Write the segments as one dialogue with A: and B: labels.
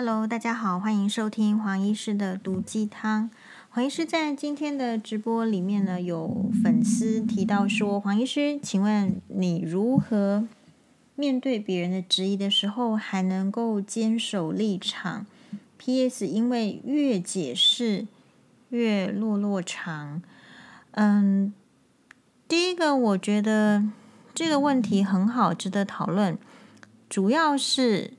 A: Hello，大家好，欢迎收听黄医师的毒鸡汤。黄医师在今天的直播里面呢，有粉丝提到说，黄医师，请问你如何面对别人的质疑的时候，还能够坚守立场？P.S. 因为越解释越落落长。嗯，第一个，我觉得这个问题很好，值得讨论，主要是。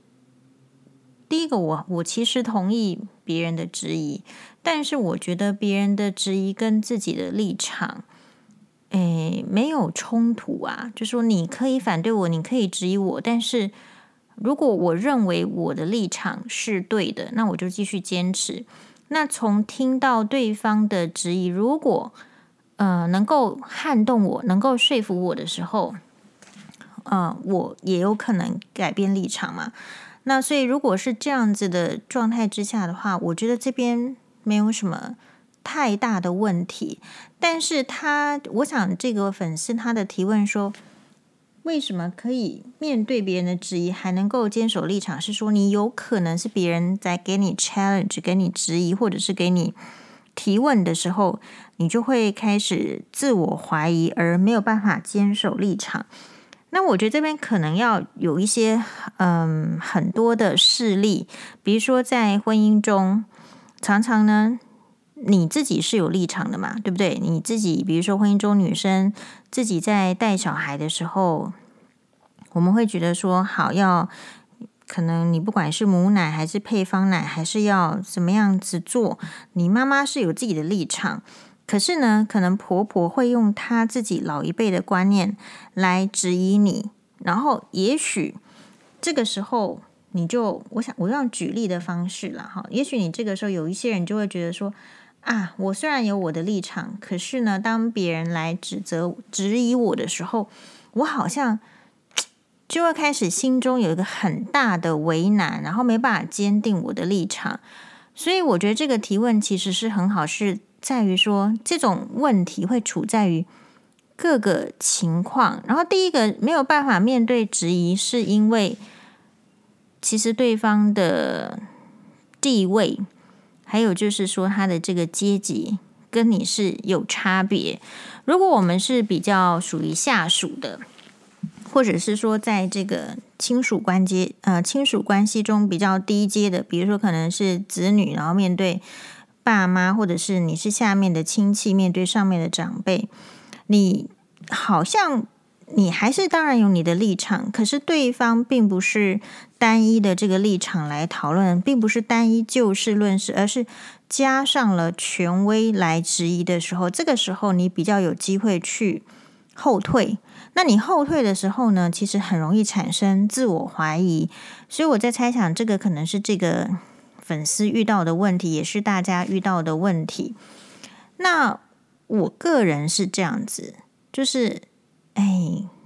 A: 第一个我，我其实同意别人的质疑，但是我觉得别人的质疑跟自己的立场，诶，没有冲突啊。就说你可以反对我，你可以质疑我，但是如果我认为我的立场是对的，那我就继续坚持。那从听到对方的质疑，如果呃能够撼动我，能够说服我的时候，呃，我也有可能改变立场嘛。那所以，如果是这样子的状态之下的话，我觉得这边没有什么太大的问题。但是他，我想这个粉丝他的提问说，为什么可以面对别人的质疑还能够坚守立场？是说你有可能是别人在给你 challenge、给你质疑，或者是给你提问的时候，你就会开始自我怀疑，而没有办法坚守立场。那我觉得这边可能要有一些嗯很多的事例，比如说在婚姻中，常常呢你自己是有立场的嘛，对不对？你自己比如说婚姻中女生自己在带小孩的时候，我们会觉得说好要可能你不管是母奶还是配方奶，还是要怎么样子做，你妈妈是有自己的立场。可是呢，可能婆婆会用她自己老一辈的观念来质疑你，然后也许这个时候你就，我想我用举例的方式了哈，也许你这个时候有一些人就会觉得说啊，我虽然有我的立场，可是呢，当别人来指责、质疑我的时候，我好像就会开始心中有一个很大的为难，然后没办法坚定我的立场，所以我觉得这个提问其实是很好，是。在于说，这种问题会处在于各个情况。然后，第一个没有办法面对质疑，是因为其实对方的地位，还有就是说他的这个阶级跟你是有差别。如果我们是比较属于下属的，或者是说在这个亲属关系呃亲属关系中比较低阶的，比如说可能是子女，然后面对。爸妈，或者是你是下面的亲戚，面对上面的长辈，你好像你还是当然有你的立场，可是对方并不是单一的这个立场来讨论，并不是单一就事论事，而是加上了权威来质疑的时候，这个时候你比较有机会去后退。那你后退的时候呢，其实很容易产生自我怀疑，所以我在猜想，这个可能是这个。粉丝遇到的问题也是大家遇到的问题。那我个人是这样子，就是，哎，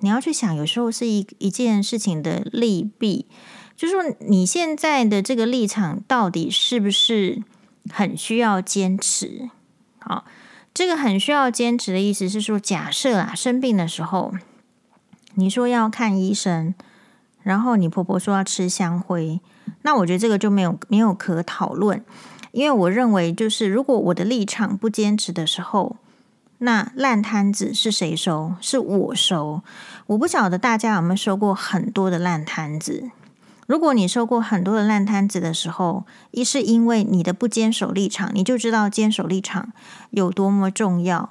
A: 你要去想，有时候是一一件事情的利弊，就是说你现在的这个立场到底是不是很需要坚持？好，这个很需要坚持的意思是说，假设啊生病的时候，你说要看医生，然后你婆婆说要吃香灰。那我觉得这个就没有没有可讨论，因为我认为就是如果我的立场不坚持的时候，那烂摊子是谁收？是我收。我不晓得大家有没有收过很多的烂摊子。如果你收过很多的烂摊子的时候，一是因为你的不坚守立场，你就知道坚守立场有多么重要。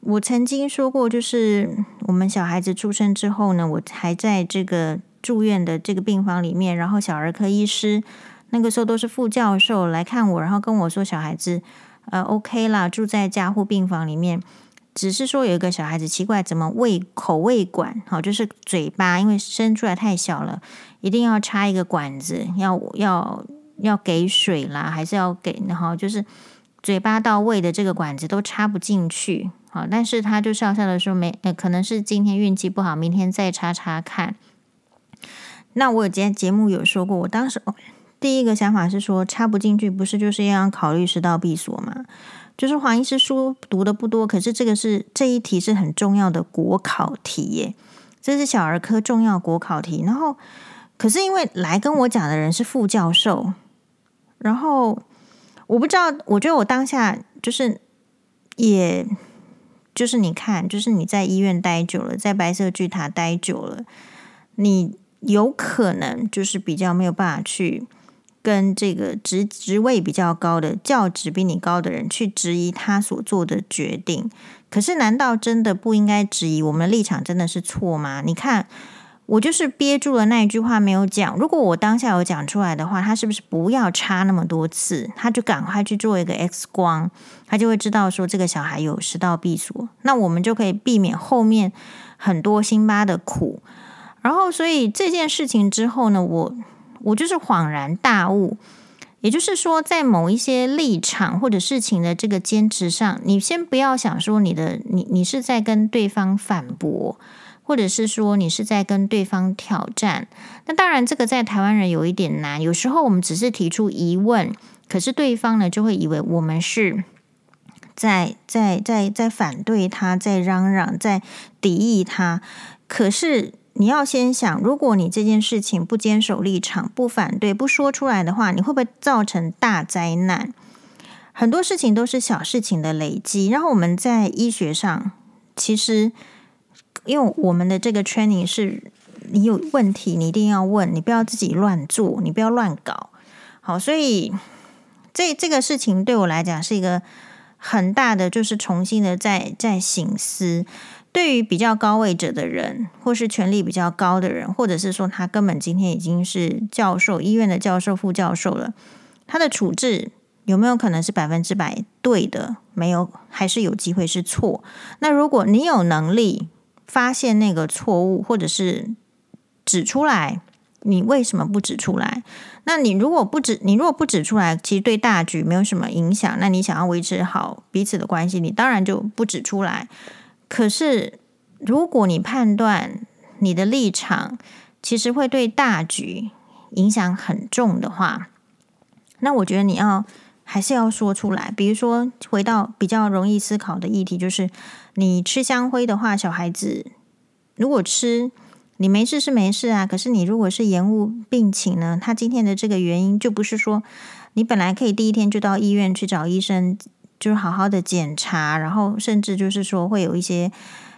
A: 我曾经说过，就是我们小孩子出生之后呢，我还在这个。住院的这个病房里面，然后小儿科医师那个时候都是副教授来看我，然后跟我说小孩子呃 OK 啦，住在加护病房里面，只是说有一个小孩子奇怪，怎么胃口胃管好，就是嘴巴因为生出来太小了，一定要插一个管子，要要要给水啦，还是要给，然后就是嘴巴到胃的这个管子都插不进去，好，但是他就笑笑的说没，呃，可能是今天运气不好，明天再插插看。那我今天节目有说过，我当时第一个想法是说插不进去，不是就是要考虑食道闭锁吗？就是黄医师书读的不多，可是这个是这一题是很重要的国考题耶，这是小儿科重要国考题。然后，可是因为来跟我讲的人是副教授，然后我不知道，我觉得我当下就是，也就是你看，就是你在医院待久了，在白色巨塔待久了，你有可能就是比较没有办法去跟这个职职位比较高的教职比你高的人去质疑他所做的决定。可是，难道真的不应该质疑我们的立场真的是错吗？你看。我就是憋住了那一句话没有讲。如果我当下有讲出来的话，他是不是不要插那么多次？他就赶快去做一个 X 光，他就会知道说这个小孩有食道闭锁，那我们就可以避免后面很多辛巴的苦。然后，所以这件事情之后呢，我我就是恍然大悟，也就是说，在某一些立场或者事情的这个坚持上，你先不要想说你的你你是在跟对方反驳。或者是说你是在跟对方挑战，那当然这个在台湾人有一点难。有时候我们只是提出疑问，可是对方呢就会以为我们是在在在在反对他，在嚷嚷，在敌意他。可是你要先想，如果你这件事情不坚守立场，不反对，不说出来的话，你会不会造成大灾难？很多事情都是小事情的累积。然后我们在医学上，其实。因为我们的这个 training 是，你有问题你一定要问，你不要自己乱做，你不要乱搞。好，所以这这个事情对我来讲是一个很大的，就是重新的在在醒思。对于比较高位者的人，或是权力比较高的人，或者是说他根本今天已经是教授、医院的教授、副教授了，他的处置有没有可能是百分之百对的？没有，还是有机会是错。那如果你有能力，发现那个错误，或者是指出来，你为什么不指出来？那你如果不指，你如果不指出来，其实对大局没有什么影响。那你想要维持好彼此的关系，你当然就不指出来。可是，如果你判断你的立场其实会对大局影响很重的话，那我觉得你要。还是要说出来，比如说回到比较容易思考的议题，就是你吃香灰的话，小孩子如果吃，你没事是没事啊。可是你如果是延误病情呢，他今天的这个原因就不是说你本来可以第一天就到医院去找医生，就是好好的检查，然后甚至就是说会有一些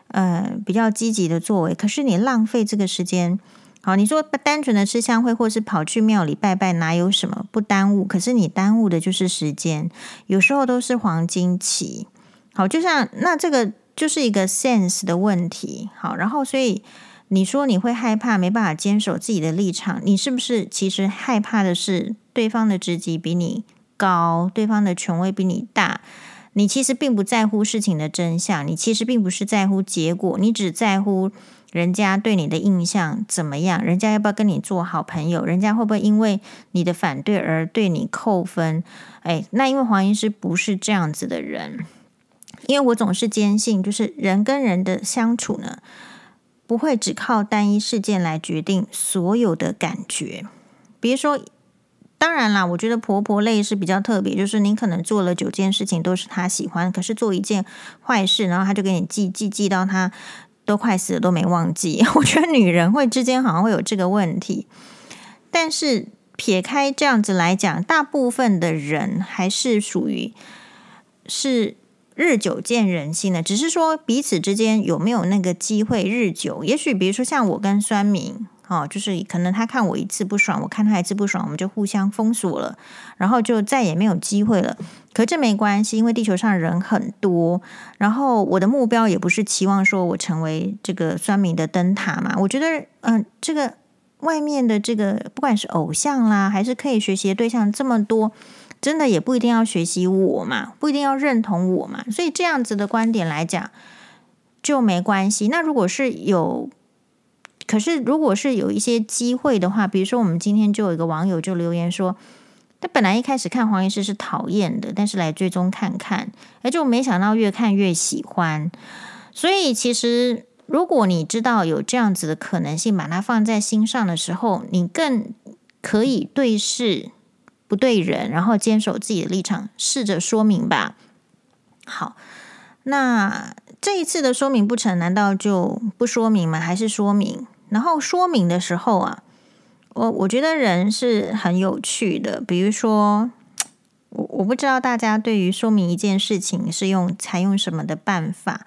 A: 呃比较积极的作为，可是你浪费这个时间。好，你说单纯的吃香会，或是跑去庙里拜拜，哪有什么不耽误？可是你耽误的就是时间，有时候都是黄金期。好，就像那这个就是一个 sense 的问题。好，然后所以你说你会害怕没办法坚守自己的立场，你是不是其实害怕的是对方的职级比你高，对方的权威比你大？你其实并不在乎事情的真相，你其实并不是在乎结果，你只在乎。人家对你的印象怎么样？人家要不要跟你做好朋友？人家会不会因为你的反对而对你扣分？哎，那因为黄医师不是这样子的人，因为我总是坚信，就是人跟人的相处呢，不会只靠单一事件来决定所有的感觉。比如说，当然啦，我觉得婆婆类是比较特别，就是你可能做了九件事情都是她喜欢，可是做一件坏事，然后她就给你记记记到她。都快死了都没忘记，我觉得女人会之间好像会有这个问题，但是撇开这样子来讲，大部分的人还是属于是日久见人心的，只是说彼此之间有没有那个机会日久，也许比如说像我跟酸哦，就是可能他看我一次不爽，我看他一次不爽，我们就互相封锁了，然后就再也没有机会了。可这没关系，因为地球上人很多，然后我的目标也不是期望说我成为这个酸民的灯塔嘛。我觉得，嗯、这个外面的这个不管是偶像啦，还是可以学习的对象这么多，真的也不一定要学习我嘛，不一定要认同我嘛。所以这样子的观点来讲就没关系。那如果是有。可是，如果是有一些机会的话，比如说我们今天就有一个网友就留言说，他本来一开始看黄医师是讨厌的，但是来追踪看看，哎，就没想到越看越喜欢。所以，其实如果你知道有这样子的可能性，把它放在心上的时候，你更可以对事不对人，然后坚守自己的立场，试着说明吧。好，那这一次的说明不成，难道就不说明吗？还是说明？然后说明的时候啊，我我觉得人是很有趣的，比如说，我我不知道大家对于说明一件事情是用采用什么的办法。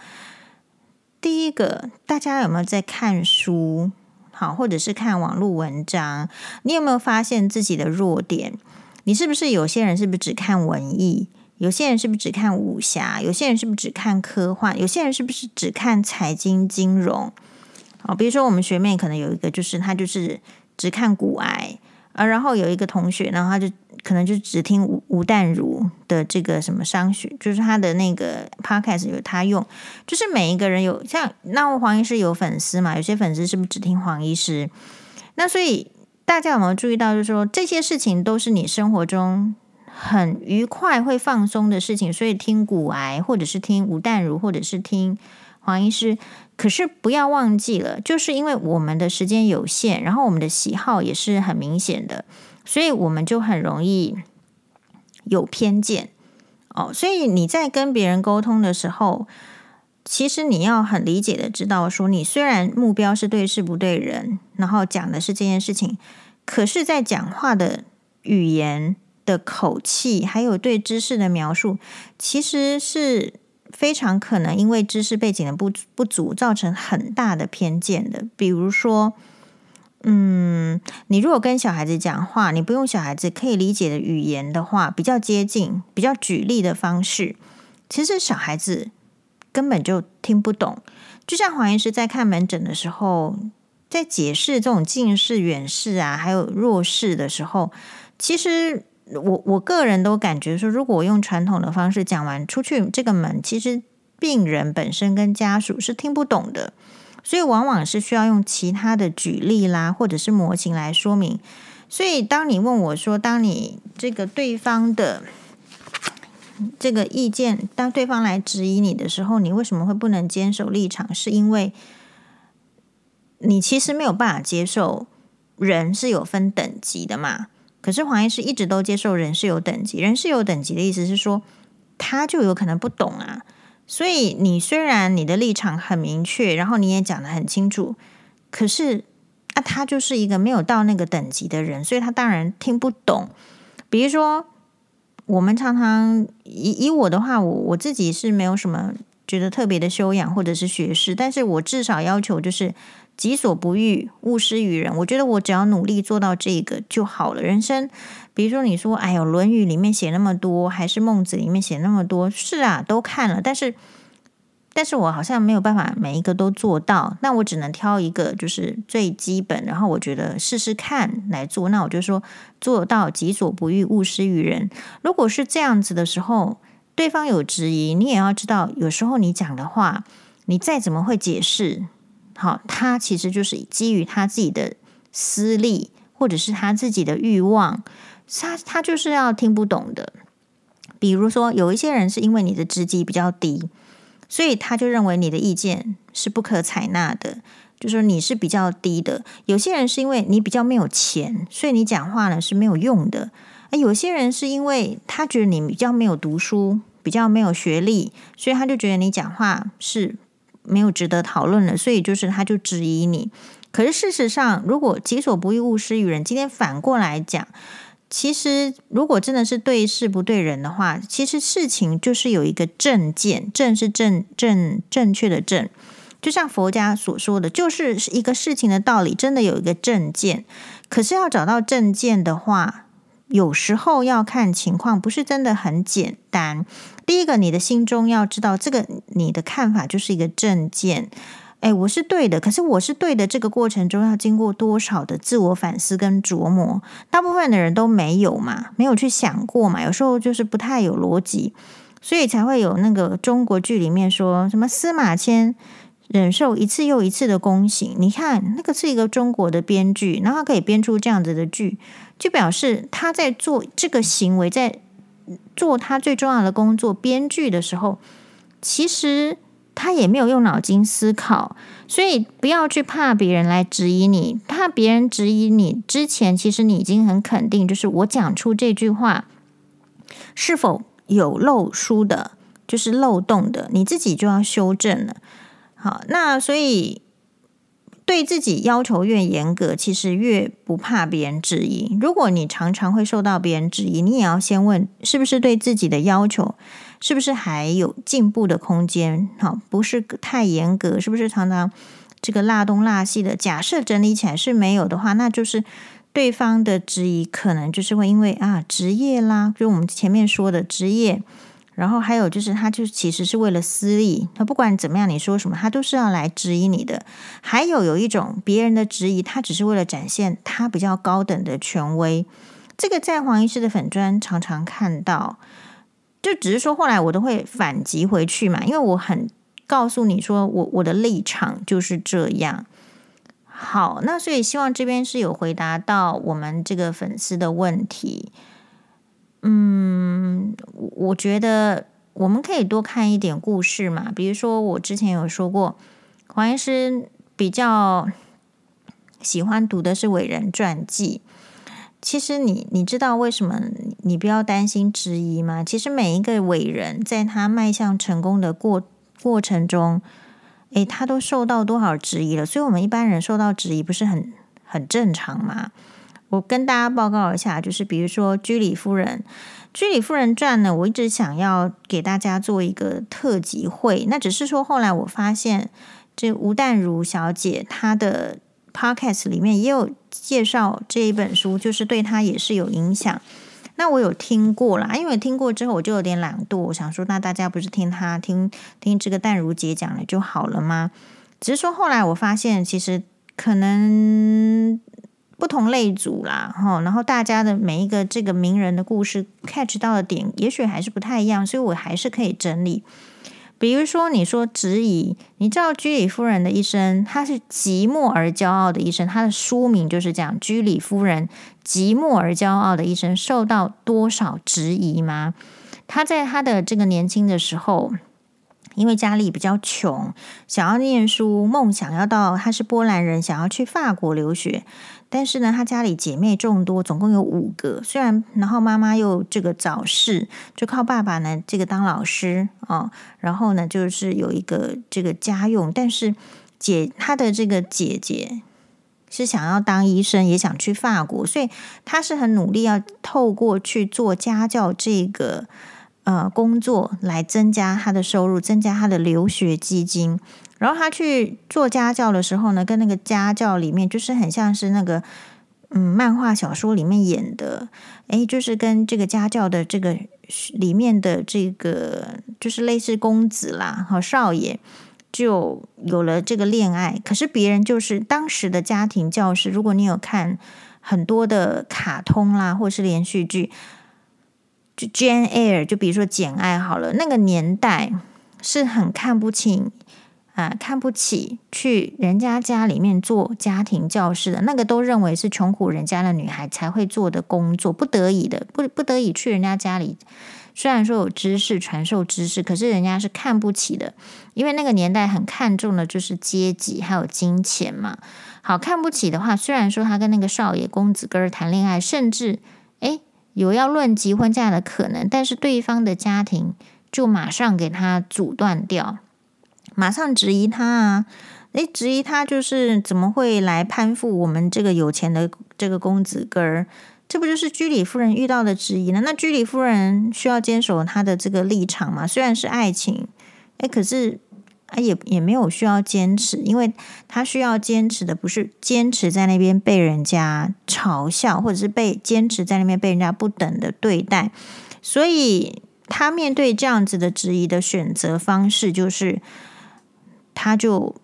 A: 第一个，大家有没有在看书？好，或者是看网络文章？你有没有发现自己的弱点？你是不是有些人是不是只看文艺？有些人是不是只看武侠？有些人是不是只看科幻？有些人是不是只看财经金融？啊，比如说我们学妹可能有一个，就是她就是。只看骨癌啊，然后有一个同学，然后他就可能就只听吴吴淡如的这个什么商学，就是他的那个 podcast 有他用，就是每一个人有像那我黄医师有粉丝嘛，有些粉丝是不是只听黄医师？那所以大家有没有注意到，就是说这些事情都是你生活中很愉快会放松的事情，所以听骨癌，或者是听吴淡如，或者是听黄医师。可是不要忘记了，就是因为我们的时间有限，然后我们的喜好也是很明显的，所以我们就很容易有偏见哦。所以你在跟别人沟通的时候，其实你要很理解的知道，说你虽然目标是对事不对人，然后讲的是这件事情，可是在讲话的语言的口气，还有对知识的描述，其实是。非常可能因为知识背景的不不足，造成很大的偏见的。比如说，嗯，你如果跟小孩子讲话，你不用小孩子可以理解的语言的话，比较接近、比较举例的方式，其实小孩子根本就听不懂。就像黄医师在看门诊的时候，在解释这种近视、远视啊，还有弱视的时候，其实。我我个人都感觉说，如果我用传统的方式讲完出去这个门，其实病人本身跟家属是听不懂的，所以往往是需要用其他的举例啦，或者是模型来说明。所以当你问我说，当你这个对方的这个意见，当对方来质疑你的时候，你为什么会不能坚守立场？是因为你其实没有办法接受人是有分等级的嘛？可是黄医师一直都接受人是有等级，人是有等级的意思是说，他就有可能不懂啊。所以你虽然你的立场很明确，然后你也讲得很清楚，可是啊，他就是一个没有到那个等级的人，所以他当然听不懂。比如说，我们常常以以我的话，我我自己是没有什么觉得特别的修养或者是学识，但是我至少要求就是。己所不欲，勿施于人。我觉得我只要努力做到这个就好了。人生，比如说你说，哎呦，《论语》里面写那么多，还是《孟子》里面写那么多，是啊，都看了。但是，但是我好像没有办法每一个都做到。那我只能挑一个，就是最基本，然后我觉得试试看来做。那我就说做到己所不欲，勿施于人。如果是这样子的时候，对方有质疑，你也要知道，有时候你讲的话，你再怎么会解释。好，他其实就是基于他自己的私利，或者是他自己的欲望，他他就是要听不懂的。比如说，有一些人是因为你的职级比较低，所以他就认为你的意见是不可采纳的，就说你是比较低的。有些人是因为你比较没有钱，所以你讲话呢是没有用的。而有些人是因为他觉得你比较没有读书，比较没有学历，所以他就觉得你讲话是。没有值得讨论的，所以就是他就质疑你。可是事实上，如果己所不欲，勿施于人。今天反过来讲，其实如果真的是对事不对人的话，其实事情就是有一个正见，正是正正正确的正。就像佛家所说的，就是一个事情的道理，真的有一个正见。可是要找到正见的话，有时候要看情况，不是真的很简单。第一个，你的心中要知道，这个你的看法就是一个正见。诶，我是对的，可是我是对的，这个过程中要经过多少的自我反思跟琢磨？大部分的人都没有嘛，没有去想过嘛。有时候就是不太有逻辑，所以才会有那个中国剧里面说什么司马迁忍受一次又一次的宫刑。你看，那个是一个中国的编剧，然后可以编出这样子的剧。就表示他在做这个行为，在做他最重要的工作——编剧的时候，其实他也没有用脑筋思考。所以不要去怕别人来质疑你，怕别人质疑你之前，其实你已经很肯定，就是我讲出这句话是否有漏书的，就是漏洞的，你自己就要修正了。好，那所以。对自己要求越严格，其实越不怕别人质疑。如果你常常会受到别人质疑，你也要先问，是不是对自己的要求，是不是还有进步的空间？好，不是太严格，是不是常常这个拉东拉西的？假设整理起来是没有的话，那就是对方的质疑可能就是会因为啊职业啦，就我们前面说的职业。然后还有就是，他就其实是为了私利，他不管怎么样，你说什么，他都是要来质疑你的。还有有一种别人的质疑，他只是为了展现他比较高等的权威。这个在黄医师的粉专常常看到，就只是说后来我都会反击回去嘛，因为我很告诉你说我我的立场就是这样。好，那所以希望这边是有回答到我们这个粉丝的问题。嗯，我觉得我们可以多看一点故事嘛。比如说，我之前有说过，黄医师比较喜欢读的是伟人传记。其实你你知道为什么你不要担心质疑吗？其实每一个伟人在他迈向成功的过过程中，诶，他都受到多少质疑了？所以，我们一般人受到质疑不是很很正常吗？我跟大家报告一下，就是比如说居里夫人，居里夫人传呢，我一直想要给大家做一个特辑会，那只是说后来我发现，这吴淡如小姐她的 podcast 里面也有介绍这一本书，就是对她也是有影响。那我有听过啦，因为听过之后我就有点懒惰，我想说，那大家不是听她听听这个淡如姐讲了就好了吗？只是说后来我发现，其实可能。不同类组啦，哈，然后大家的每一个这个名人的故事 catch 到的点，也许还是不太一样，所以我还是可以整理。比如说，你说质疑，你知道居里夫人的一生，她是寂寞而骄傲的一生，她的书名就是这样：居里夫人寂寞而骄傲的一生，受到多少质疑吗？她在她的这个年轻的时候。因为家里比较穷，想要念书，梦想要到，她是波兰人，想要去法国留学。但是呢，他家里姐妹众多，总共有五个。虽然，然后妈妈又这个早逝，就靠爸爸呢这个当老师啊、然后呢，就是有一个这个家用。但是姐她的这个姐姐是想要当医生，也想去法国，所以他是很努力要透过去做家教这个。呃，工作来增加他的收入，增加他的留学基金。然后他去做家教的时候呢，跟那个家教里面就是很像是那个嗯漫画小说里面演的，诶，就是跟这个家教的这个里面的这个就是类似公子啦和少爷就有了这个恋爱。可是别人就是当时的家庭教师，如果你有看很多的卡通啦，或是连续剧。就 Jane Eyre，就比如说《简爱》好了，那个年代是很看不起啊、看不起去人家家里面做家庭教师的，那个都认为是穷苦人家的女孩才会做的工作，不得已的，不不得已去人家家里。虽然说有知识传授知识，可是人家是看不起的，因为那个年代很看重的就是阶级还有金钱嘛。好，看不起的话，虽然说他跟那个少爷公子哥儿谈恋爱，甚至诶。有要论及婚嫁的可能，但是对方的家庭就马上给他阻断掉，马上质疑他啊！诶，质疑他就是怎么会来攀附我们这个有钱的这个公子哥儿？这不就是居里夫人遇到的质疑呢？那居里夫人需要坚守她的这个立场嘛？虽然是爱情，诶，可是。啊也也没有需要坚持，因为她需要坚持的不是坚持在那边被人家嘲笑，或者是被坚持在那边被人家不等的对待，所以他面对这样子的质疑的选择方式，就是他就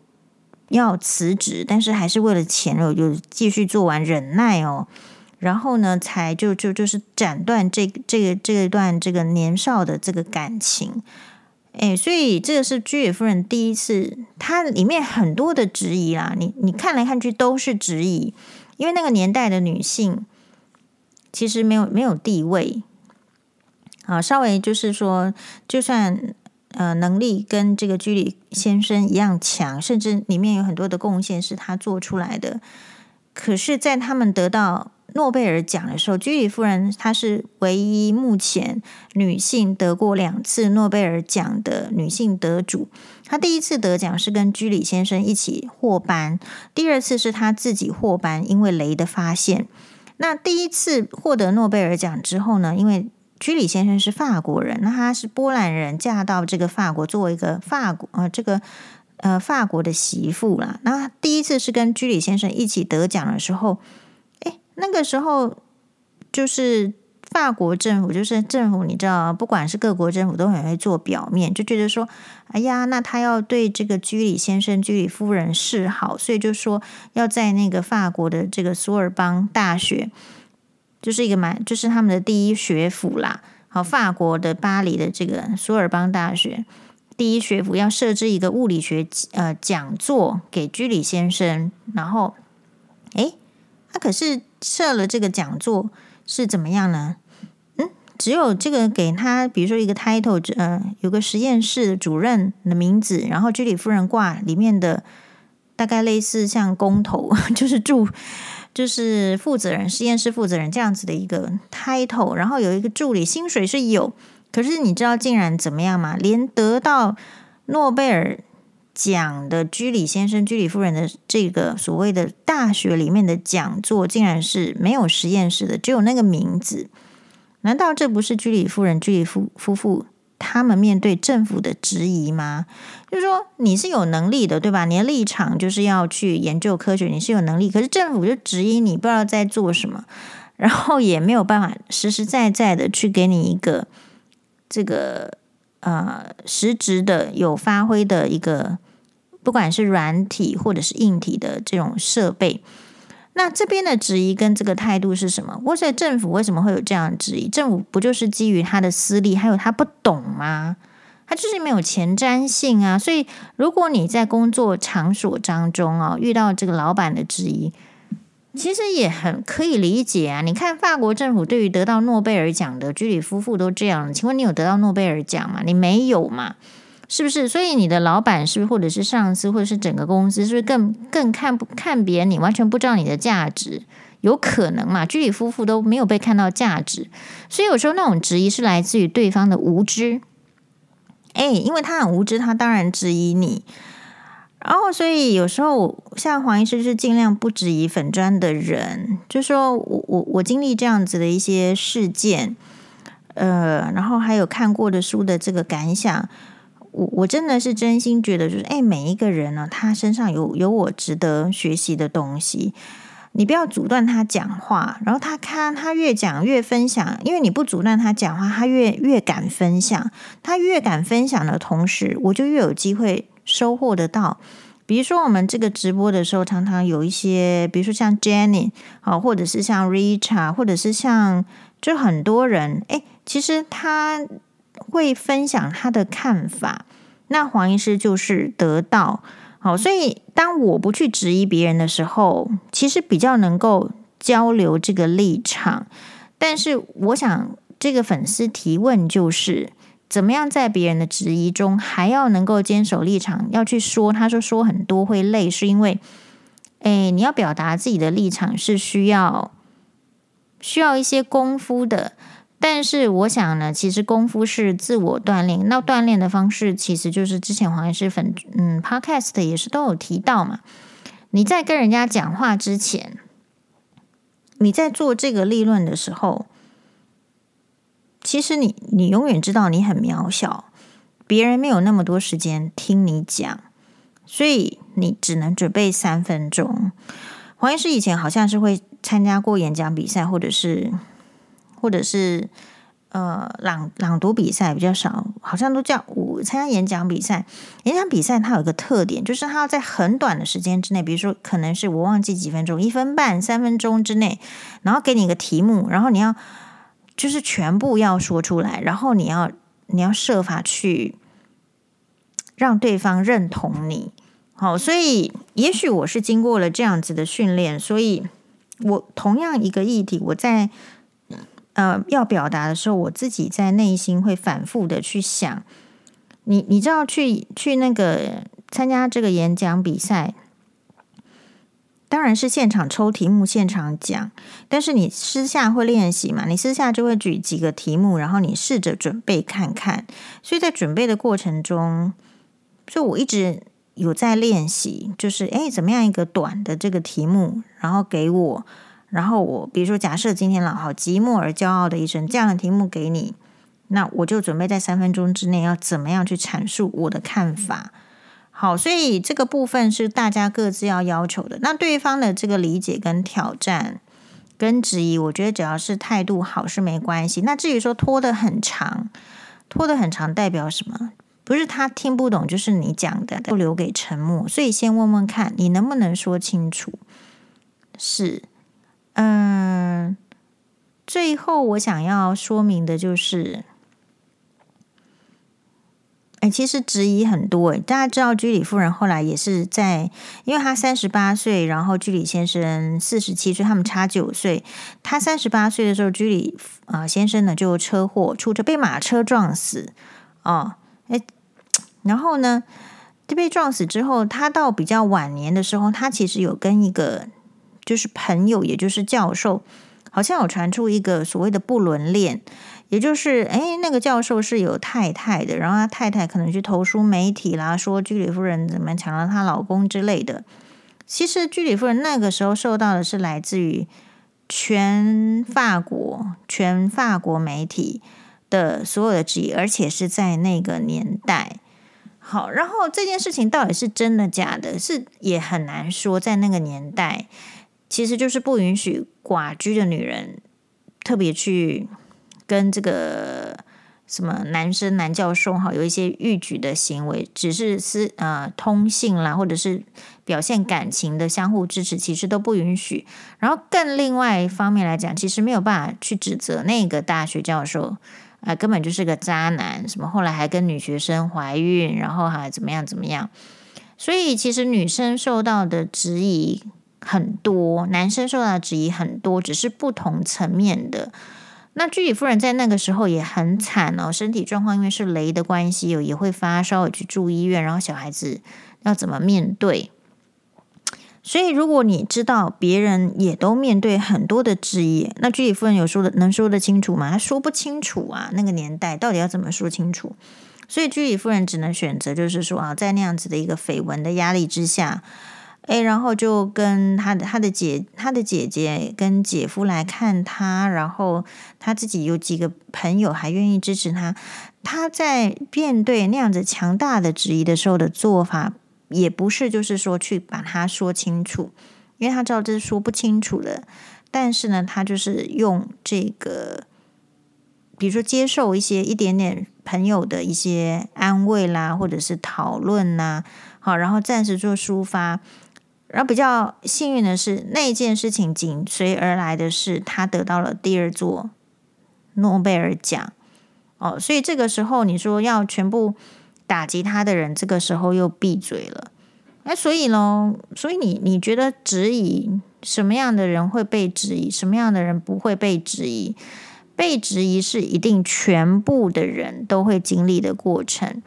A: 要辞职，但是还是为了钱哦，就继续做完忍耐哦，然后呢，才就就就是斩断这这个这一段这个年少的这个感情。哎，所以这个是居里夫人第一次，她里面很多的质疑啦，你你看来看去都是质疑，因为那个年代的女性其实没有没有地位，啊，稍微就是说，就算呃能力跟这个居里先生一样强，甚至里面有很多的贡献是他做出来的，可是，在他们得到诺贝尔奖的时候，居里夫人她是唯一目前女性得过两次诺贝尔奖的女性得主。她第一次得奖是跟居里先生一起获颁，第二次是她自己获颁，因为镭的发现。那第一次获得诺贝尔奖之后呢，因为居里先生是法国人，那他是波兰人，嫁到这个法国，作为一个法国呃这个呃法国的媳妇啦。那第一次是跟居里先生一起得奖的时候，诶，那个时候就是法国政府，就是政府，你知道，不管是各国政府都很会做表面，就觉得说，哎呀，那他要对这个居里先生、居里夫人示好，所以就说要在那个法国的这个索尔邦大学。就是一个蛮，就是他们的第一学府啦。好，法国的巴黎的这个索尔邦大学第一学府要设置一个物理学呃讲座给居里先生，然后，诶，他可是设了这个讲座是怎么样呢？嗯，只有这个给他，比如说一个 title，呃，有个实验室主任的名字，然后居里夫人挂里面的大概类似像工头，就是住。就是负责人，实验室负责人这样子的一个 title，然后有一个助理，薪水是有，可是你知道竟然怎么样吗？连得到诺贝尔奖的居里先生、居里夫人的这个所谓的大学里面的讲座，竟然是没有实验室的，只有那个名字。难道这不是居里夫人、居里夫夫妇？他们面对政府的质疑吗？就是说你是有能力的，对吧？你的立场就是要去研究科学，你是有能力。可是政府就质疑你，不知道在做什么，然后也没有办法实实在在的去给你一个这个呃实质的有发挥的一个，不管是软体或者是硬体的这种设备。那这边的质疑跟这个态度是什么？我说政府为什么会有这样的质疑？政府不就是基于他的私利，还有他不懂吗？他就是没有前瞻性啊！所以如果你在工作场所当中啊，遇到这个老板的质疑，其实也很可以理解啊。你看法国政府对于得到诺贝尔奖的居里夫妇都这样，请问你有得到诺贝尔奖吗？你没有嘛？是不是？所以你的老板是不是，或者是上司，或者是整个公司，是不是更更看不看别人你？完全不知道你的价值，有可能嘛？居里夫妇都没有被看到价值，所以有时候那种质疑是来自于对方的无知。哎，因为他很无知，他当然质疑你。然后，所以有时候像黄医师是尽量不质疑粉专的人，就说我我我经历这样子的一些事件，呃，然后还有看过的书的这个感想。我我真的是真心觉得，就是哎，每一个人呢，他身上有有我值得学习的东西。你不要阻断他讲话，然后他看他越讲越分享，因为你不阻断他讲话，他越越敢分享。他越敢分享的同时，我就越有机会收获得到。比如说我们这个直播的时候，常常有一些，比如说像 Jenny 啊，或者是像 Richard，或者是像就很多人，哎，其实他。会分享他的看法，那黄医师就是得到好，所以当我不去质疑别人的时候，其实比较能够交流这个立场。但是我想，这个粉丝提问就是怎么样在别人的质疑中还要能够坚守立场，要去说。他说说很多会累，是因为，哎，你要表达自己的立场是需要需要一些功夫的。但是我想呢，其实功夫是自我锻炼。那锻炼的方式，其实就是之前黄医师粉嗯 Podcast 也是都有提到嘛。你在跟人家讲话之前，你在做这个立论的时候，其实你你永远知道你很渺小，别人没有那么多时间听你讲，所以你只能准备三分钟。黄医师以前好像是会参加过演讲比赛，或者是。或者是呃朗朗读比赛比较少，好像都叫我参加演讲比赛。演讲比赛它有一个特点，就是它要在很短的时间之内，比如说可能是我忘记几分钟，一分半、三分钟之内，然后给你一个题目，然后你要就是全部要说出来，然后你要你要设法去让对方认同你。好，所以也许我是经过了这样子的训练，所以我同样一个议题，我在。呃，要表达的时候，我自己在内心会反复的去想。你你知道，去去那个参加这个演讲比赛，当然是现场抽题目，现场讲。但是你私下会练习嘛？你私下就会举几个题目，然后你试着准备看看。所以在准备的过程中，就我一直有在练习，就是诶，怎么样一个短的这个题目，然后给我，然后我比如说假设今天老好寂寞而骄傲的一生这样的题目给你，那我就准备在三分钟之内要怎么样去阐述我的看法。好，所以这个部分是大家各自要要求的。那对方的这个理解跟挑战跟质疑，我觉得只要是态度好是没关系。那至于说拖得很长，拖得很长代表什么？不是他听不懂，就是你讲的都留给沉默。所以先问问看你能不能说清楚。是，嗯，最后我想要说明的就是。哎，其实质疑很多哎，大家知道居里夫人后来也是在，因为她三十八岁，然后居里先生四十七岁，他们差九岁。她三十八岁的时候，居里啊先生呢就车祸出车被马车撞死哦，哎，然后呢就被撞死之后，他到比较晚年的时候，他其实有跟一个就是朋友，也就是教授，好像有传出一个所谓的不伦恋。也就是，哎，那个教授是有太太的，然后他太太可能去投书媒体啦，说居里夫人怎么抢了她老公之类的。其实居里夫人那个时候受到的是来自于全法国、全法国媒体的所有的质疑，而且是在那个年代。好，然后这件事情到底是真的假的，是也很难说。在那个年代，其实就是不允许寡居的女人特别去。跟这个什么男生男教授哈有一些逾矩的行为，只是私呃通信啦，或者是表现感情的相互支持，其实都不允许。然后更另外一方面来讲，其实没有办法去指责那个大学教授啊、根本就是个渣男，什么后来还跟女学生怀孕，然后还怎么样怎么样。所以其实女生受到的质疑很多，男生受到的质疑很多，只是不同层面的。那居里夫人在那个时候也很惨哦，身体状况因为是雷的关系，有也会发烧，去住医院，然后小孩子要怎么面对？所以如果你知道别人也都面对很多的质疑，那居里夫人有说的能说得清楚吗？她说不清楚啊，那个年代到底要怎么说清楚？所以居里夫人只能选择就是说啊，在那样子的一个绯闻的压力之下。哎，然后就跟他的他的姐他的姐姐跟姐夫来看他，然后他自己有几个朋友还愿意支持他。他在面对那样子强大的质疑的时候的做法，也不是就是说去把他说清楚，因为他知道这是说不清楚的。但是呢，他就是用这个，比如说接受一些一点点朋友的一些安慰啦，或者是讨论呐，好，然后暂时做抒发。然后比较幸运的是，那件事情紧随而来的是，他得到了第二座诺贝尔奖。哦，所以这个时候你说要全部打击他的人，这个时候又闭嘴了。哎，所以呢，所以你你觉得质疑什么样的人会被质疑，什么样的人不会被质疑？被质疑是一定全部的人都会经历的过程。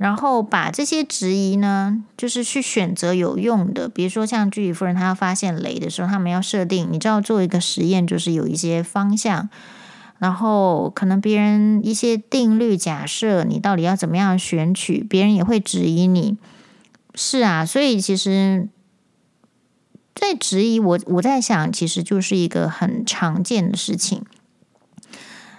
A: 然后把这些质疑呢，就是去选择有用的，比如说像居里夫人，她要发现雷的时候，他们要设定，你知道做一个实验，就是有一些方向，然后可能别人一些定律假设，你到底要怎么样选取，别人也会质疑你。是啊，所以其实，在质疑我，我在想，其实就是一个很常见的事情。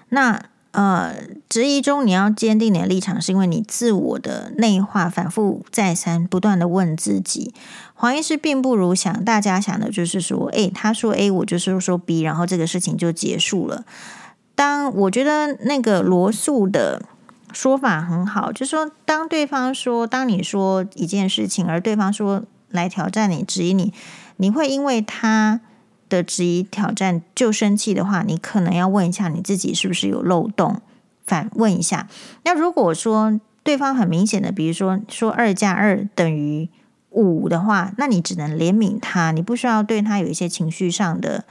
A: 那。呃，质疑中你要坚定你的立场，是因为你自我的内化，反复再三，不断的问自己。黄医师并不如想大家想的，就是说，诶，他说 A，我就是说 B，然后这个事情就结束了。当我觉得那个罗素的说法很好，就是说，当对方说，当你说一件事情，而对方说来挑战你、质疑你，你会因为他。的质疑挑战就生气的话，你可能要问一下你自己是不是有漏洞，反问一下。那如果说对方很明显的，比如说说二加二等于五的话，那你只能怜悯他，你不需要对他有一些情绪上的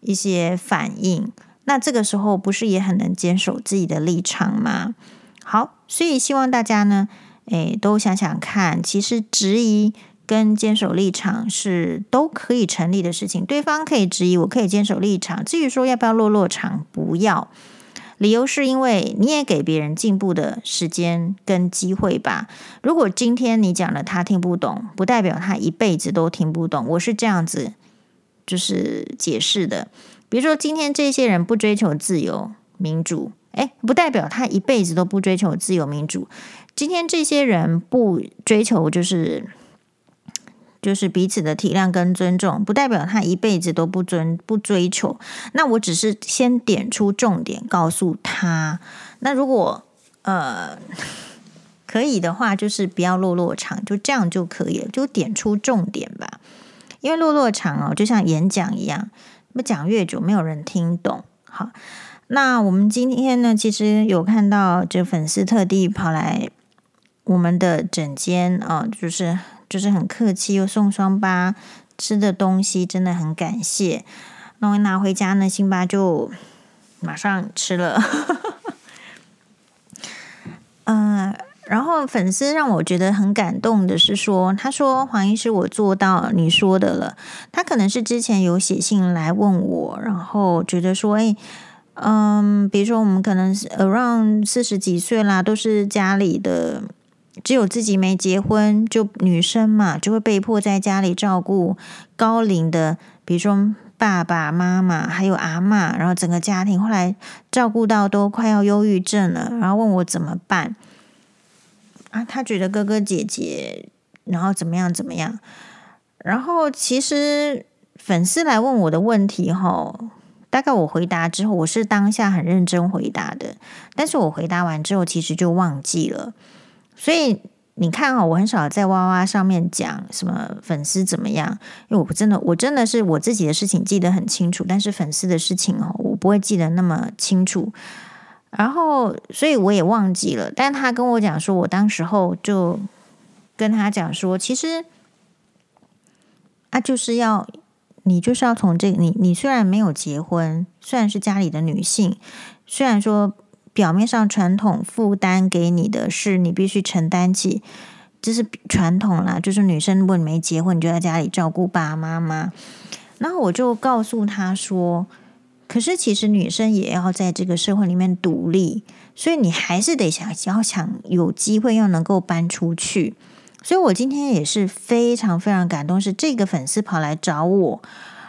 A: 一些反应。那这个时候不是也很能坚守自己的立场吗？好，所以希望大家呢，诶，都想想看，其实质疑。跟坚守立场是都可以成立的事情。对方可以质疑，我可以坚守立场。至于说要不要落落场，不要。理由是因为你也给别人进步的时间跟机会吧。如果今天你讲了他听不懂，不代表他一辈子都听不懂。我是这样子，就是解释的。比如说今天这些人不追求自由民主，诶，不代表他一辈子都不追求自由民主。今天这些人不追求就是。就是彼此的体谅跟尊重，不代表他一辈子都不尊不追求。那我只是先点出重点，告诉他。那如果呃 可以的话，就是不要落落场，就这样就可以了，就点出重点吧。因为落落场哦，就像演讲一样，那么讲越久，没有人听懂。好，那我们今天呢，其实有看到这粉丝特地跑来我们的整间啊，就是。就是很客气，又送双巴吃的东西，真的很感谢。那我拿回家呢，辛巴就马上吃了。嗯、然后粉丝让我觉得很感动的是说，他说黄医师，我做到你说的了。他可能是之前有写信来问我，然后觉得说，哎，嗯，比如说我们可能是 around 四十几岁啦，都是家里的。只有自己没结婚，就女生嘛，就会被迫在家里照顾高龄的，比如说爸爸妈妈，还有阿嬷，然后整个家庭后来照顾到都快要忧郁症了，然后问我怎么办啊？他觉得哥哥姐姐，然后怎么样怎么样？然后其实粉丝来问我的问题，哈，大概我回答之后，我是当下很认真回答的，但是我回答完之后，其实就忘记了。所以你看哈，我很少在哇哇上面讲什么粉丝怎么样，因为我真的，我真的是我自己的事情记得很清楚，但是粉丝的事情哦，我不会记得那么清楚。然后，所以我也忘记了。但他跟我讲说，我当时候就跟他讲说，其实啊，就是要你就是要从这个，你你虽然没有结婚，虽然是家里的女性，虽然说。表面上传统负担给你的是你必须承担起，这是传统啦。就是女生如果你没结婚，你就在家里照顾爸爸妈妈。然后我就告诉他说：“可是其实女生也要在这个社会里面独立，所以你还是得想要想有机会要能够搬出去。”所以，我今天也是非常非常感动，是这个粉丝跑来找我，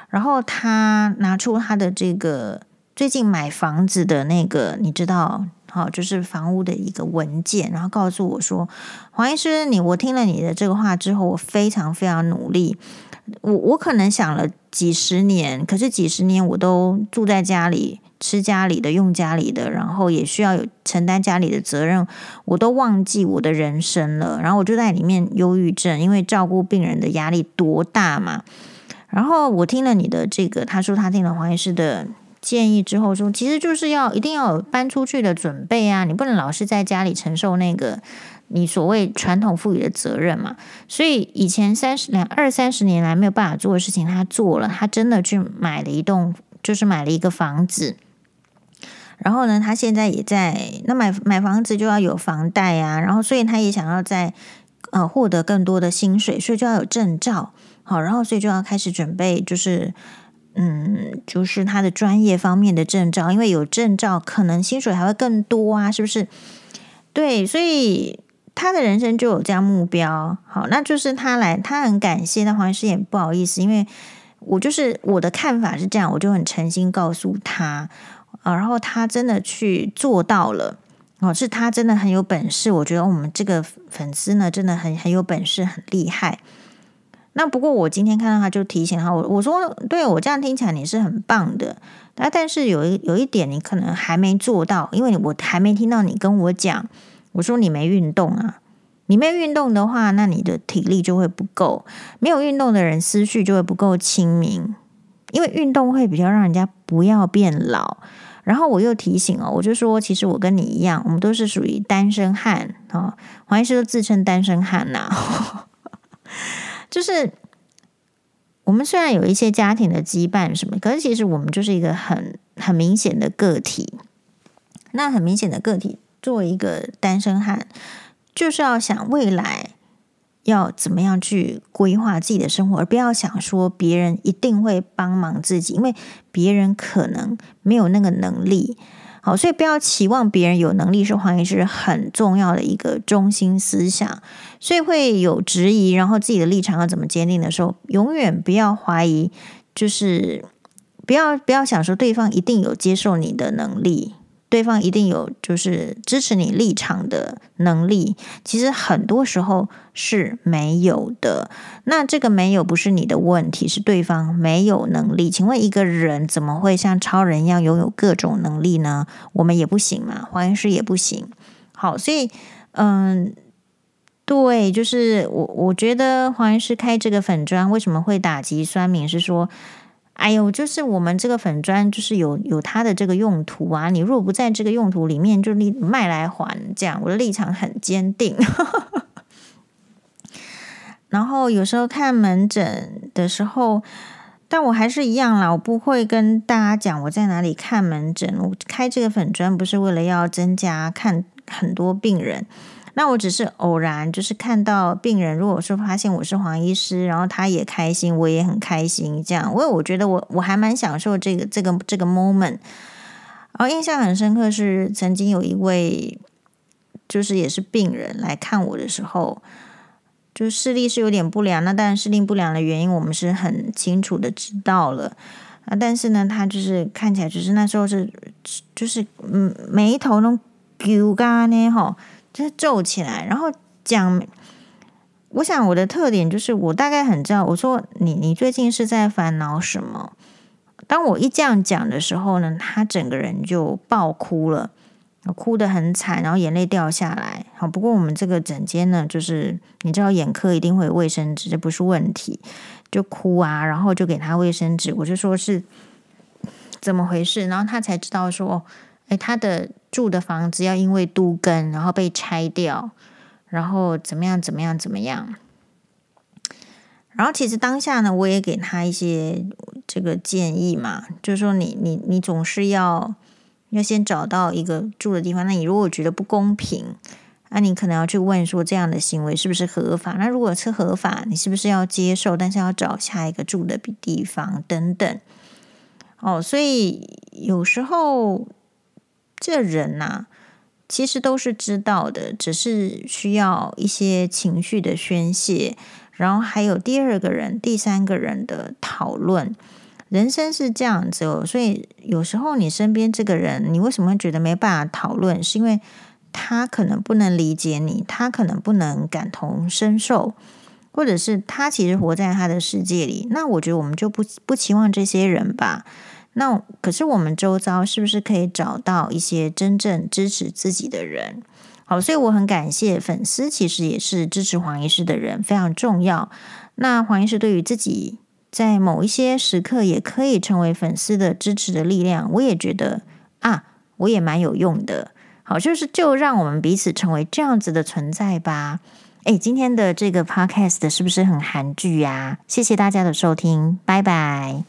A: 然后他拿出他的这个。最近买房子的那个，你知道，好，就是房屋的一个文件，然后告诉我说：“黄医师，你我听了你的这个话之后，我非常非常努力。我我可能想了几十年，可是几十年我都住在家里，吃家里的，用家里的，然后也需要有承担家里的责任，我都忘记我的人生了。然后我就在里面忧郁症，因为照顾病人的压力多大嘛。然后我听了你的这个，他说他听了黄医师的。”建议之后说，其实就是要一定要有搬出去的准备啊！你不能老是在家里承受那个你所谓传统赋予的责任嘛。所以以前三十两二三十年来没有办法做的事情，他做了，他真的去买了一栋，就是买了一个房子。然后呢，他现在也在那买买房子就要有房贷啊，然后所以他也想要在呃获得更多的薪水，所以就要有证照。好，然后所以就要开始准备，就是。嗯，就是他的专业方面的证照，因为有证照，可能薪水还会更多啊，是不是？对，所以他的人生就有这样目标。好，那就是他来，他很感谢，但黄医师也不好意思，因为我就是我的看法是这样，我就很诚心告诉他啊，然后他真的去做到了哦，是他真的很有本事。我觉得我们这个粉丝呢，真的很很有本事，很厉害。那不过我今天看到他就提醒他，我我说，对，我这样听起来你是很棒的，但但是有一有一点你可能还没做到，因为我还没听到你跟我讲，我说你没运动啊，你没运动的话，那你的体力就会不够，没有运动的人思绪就会不够清明，因为运动会比较让人家不要变老。然后我又提醒哦，我就说其实我跟你一样，我们都是属于单身汉啊，黄医师都自称单身汉呐、就是我们虽然有一些家庭的羁绊什么，可是其实我们就是一个很很明显的个体。那很明显的个体，作为一个单身汉，就是要想未来要怎么样去规划自己的生活，而不要想说别人一定会帮忙自己，因为别人可能没有那个能力。好，所以不要期望别人有能力，是黄医师很重要的一个中心思想。所以会有质疑，然后自己的立场要怎么坚定的时候，永远不要怀疑，就是不要不要想说对方一定有接受你的能力。对方一定有就是支持你立场的能力，其实很多时候是没有的。那这个没有不是你的问题，是对方没有能力。请问一个人怎么会像超人一样拥有各种能力呢？我们也不行嘛，黄医师也不行。好，所以嗯，对，就是我我觉得黄医师开这个粉专为什么会打击酸民，是说。哎呦，就是我们这个粉砖，就是有有它的这个用途啊。你如果不在这个用途里面，就立卖来还这样。我的立场很坚定。然后有时候看门诊的时候，但我还是一样啦，我不会跟大家讲我在哪里看门诊。我开这个粉砖不是为了要增加看很多病人。那我只是偶然，就是看到病人，如果说发现我是黄医师，然后他也开心，我也很开心，这样，因为我觉得我我还蛮享受这个这个这个 moment。然后印象很深刻是，曾经有一位就是也是病人来看我的时候，就视力是有点不良，那当然视力不良的原因我们是很清楚的知道了啊，但是呢，他就是看起来就是那时候是就是嗯眉头都皱干呢哈。就是皱起来，然后讲，我想我的特点就是我大概很知道。我说你你最近是在烦恼什么？当我一这样讲的时候呢，他整个人就爆哭了，哭得很惨，然后眼泪掉下来。好，不过我们这个诊间呢，就是你知道眼科一定会有卫生纸，这不是问题，就哭啊，然后就给他卫生纸，我就说是怎么回事，然后他才知道说。诶，他的住的房子要因为都更，然后被拆掉，然后怎么样怎么样怎么样？然后其实当下呢，我也给他一些这个建议嘛，就是说你你你总是要要先找到一个住的地方。那你如果觉得不公平，那你可能要去问说这样的行为是不是合法？那如果是合法，你是不是要接受？但是要找下一个住的地方等等。哦，所以有时候。这人呐、其实都是知道的，只是需要一些情绪的宣泄，然后还有第二个人、第三个人的讨论。人生是这样子哦，所以有时候你身边这个人，你为什么觉得没办法讨论？是因为他可能不能理解你，他可能不能感同身受，或者是他其实活在他的世界里。那我觉得我们就不不期望这些人吧。那可是我们周遭是不是可以找到一些真正支持自己的人？好，所以我很感谢粉丝，其实也是支持黄医师的人，非常重要。那黄医师对于自己在某一些时刻也可以成为粉丝的支持的力量，我也觉得啊，我也蛮有用的。好，就是就让我们彼此成为这样子的存在吧。诶，今天的这个 podcast 是不是很韩剧呀？谢谢大家的收听，拜拜。